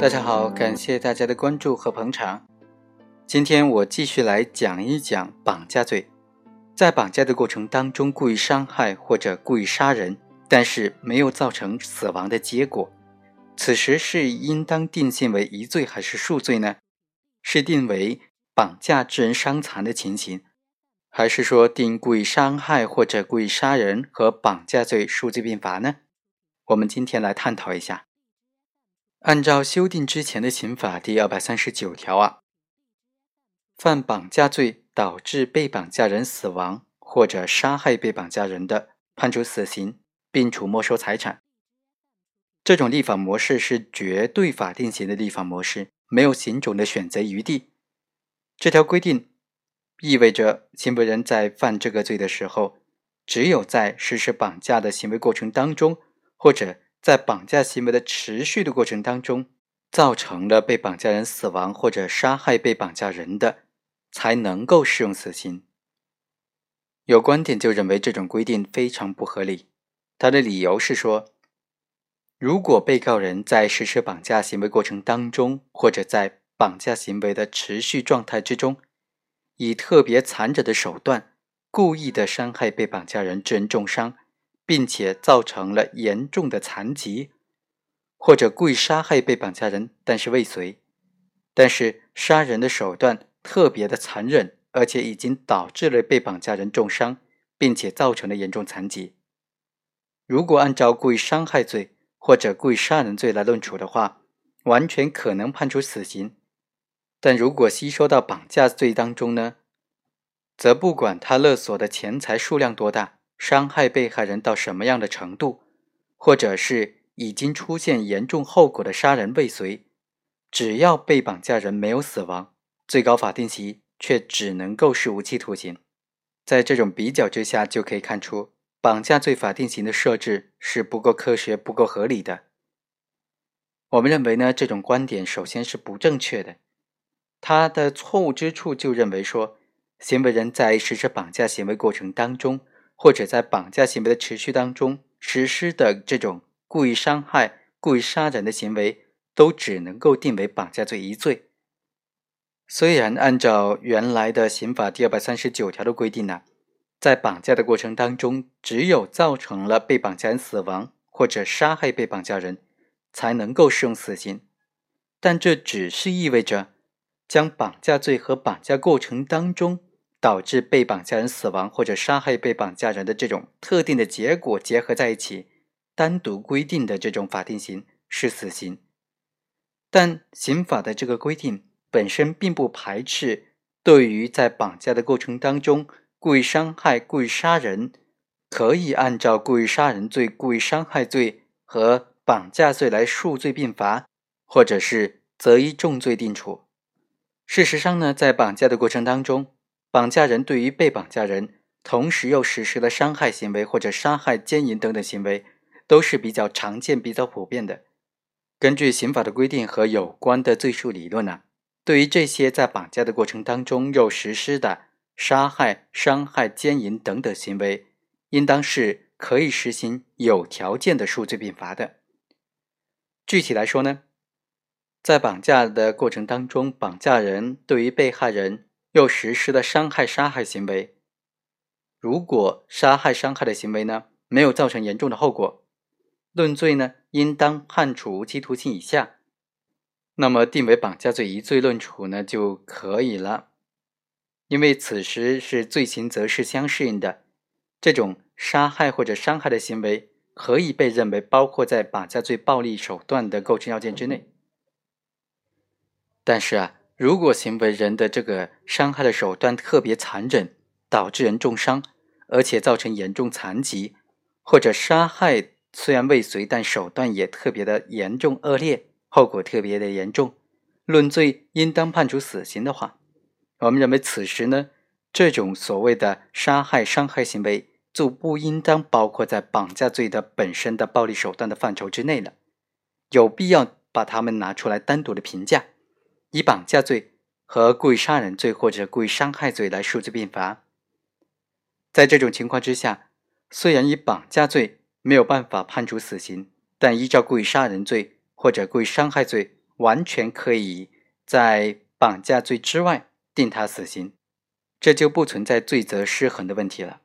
大家好，感谢大家的关注和捧场。今天我继续来讲一讲绑架罪。在绑架的过程当中，故意伤害或者故意杀人，但是没有造成死亡的结果，此时是应当定性为一罪还是数罪呢？是定为绑架致人伤残的情形，还是说定故意伤害或者故意杀人和绑架罪数罪并罚呢？我们今天来探讨一下。按照修订之前的刑法第二百三十九条啊，犯绑架罪导致被绑架人死亡或者杀害被绑架人的，判处死刑并处没收财产。这种立法模式是绝对法定刑的立法模式，没有刑种的选择余地。这条规定意味着行为人在犯这个罪的时候，只有在实施绑架的行为过程当中，或者在绑架行为的持续的过程当中，造成了被绑架人死亡或者杀害被绑架人的，才能够适用死刑。有观点就认为这种规定非常不合理，他的理由是说，如果被告人在实施绑架行为过程当中，或者在绑架行为的持续状态之中，以特别残忍的手段，故意的伤害被绑架人致人重伤。并且造成了严重的残疾，或者故意杀害被绑架人，但是未遂，但是杀人的手段特别的残忍，而且已经导致了被绑架人重伤，并且造成了严重残疾。如果按照故意伤害罪或者故意杀人罪来论处的话，完全可能判处死刑。但如果吸收到绑架罪当中呢，则不管他勒索的钱财数量多大。伤害被害人到什么样的程度，或者是已经出现严重后果的杀人未遂，只要被绑架人没有死亡，最高法定刑却只能够是无期徒刑。在这种比较之下，就可以看出绑架罪法定刑的设置是不够科学、不够合理的。我们认为呢，这种观点首先是不正确的。他的错误之处就认为说，行为人在实施绑架行为过程当中。或者在绑架行为的持续当中实施的这种故意伤害、故意杀人的行为，都只能够定为绑架罪一罪。虽然按照原来的刑法第二百三十九条的规定呢，在绑架的过程当中，只有造成了被绑架人死亡或者杀害被绑架人，才能够适用死刑，但这只是意味着将绑架罪和绑架过程当中。导致被绑架人死亡或者杀害被绑架人的这种特定的结果结合在一起，单独规定的这种法定刑是死刑。但刑法的这个规定本身并不排斥对于在绑架的过程当中故意伤害、故意杀人，可以按照故意杀人罪、故意伤害罪和绑架罪来数罪并罚，或者是择一重罪定处。事实上呢，在绑架的过程当中，绑架人对于被绑架人，同时又实施了伤害行为或者杀害、奸淫等等行为，都是比较常见、比较普遍的。根据刑法的规定和有关的罪数理论呢，对于这些在绑架的过程当中又实施的杀害、伤害、奸淫等等行为，应当是可以实行有条件的数罪并罚的。具体来说呢，在绑架的过程当中，绑架人对于被害人。又实施了伤害、杀害行为。如果杀害、伤害的行为呢没有造成严重的后果，论罪呢应当判处无期徒刑以下，那么定为绑架罪一罪论处呢就可以了。因为此时是罪行责是相适应的，这种杀害或者伤害的行为可以被认为包括在绑架罪暴力手段的构成要件之内。但是啊。如果行为人的这个伤害的手段特别残忍，导致人重伤，而且造成严重残疾，或者杀害虽然未遂，但手段也特别的严重恶劣，后果特别的严重，论罪应当判处死刑的话，我们认为此时呢，这种所谓的杀害、伤害行为就不应当包括在绑架罪的本身的暴力手段的范畴之内了，有必要把它们拿出来单独的评价。以绑架罪和故意杀人罪或者故意伤害罪来数罪并罚。在这种情况之下，虽然以绑架罪没有办法判处死刑，但依照故意杀人罪或者故意伤害罪，完全可以在绑架罪之外定他死刑，这就不存在罪责失衡的问题了。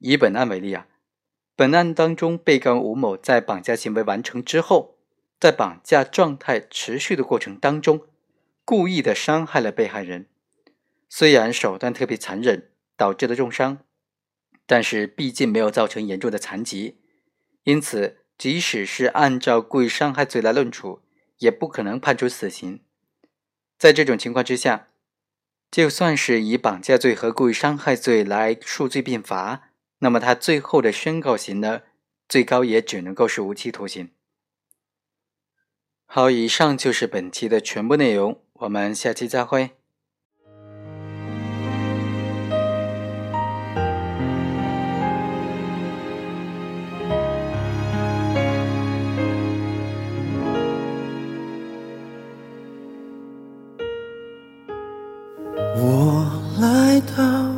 以本案为例啊，本案当中，被告人吴某在绑架行为完成之后，在绑架状态持续的过程当中，故意的伤害了被害人。虽然手段特别残忍，导致了重伤，但是毕竟没有造成严重的残疾，因此，即使是按照故意伤害罪来论处，也不可能判处死刑。在这种情况之下，就算是以绑架罪和故意伤害罪来数罪并罚。那么他最后的宣告刑呢，最高也只能够是无期徒刑。好，以上就是本期的全部内容，我们下期再会。我来到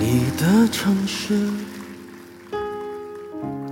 你。的城市，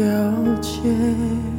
了解。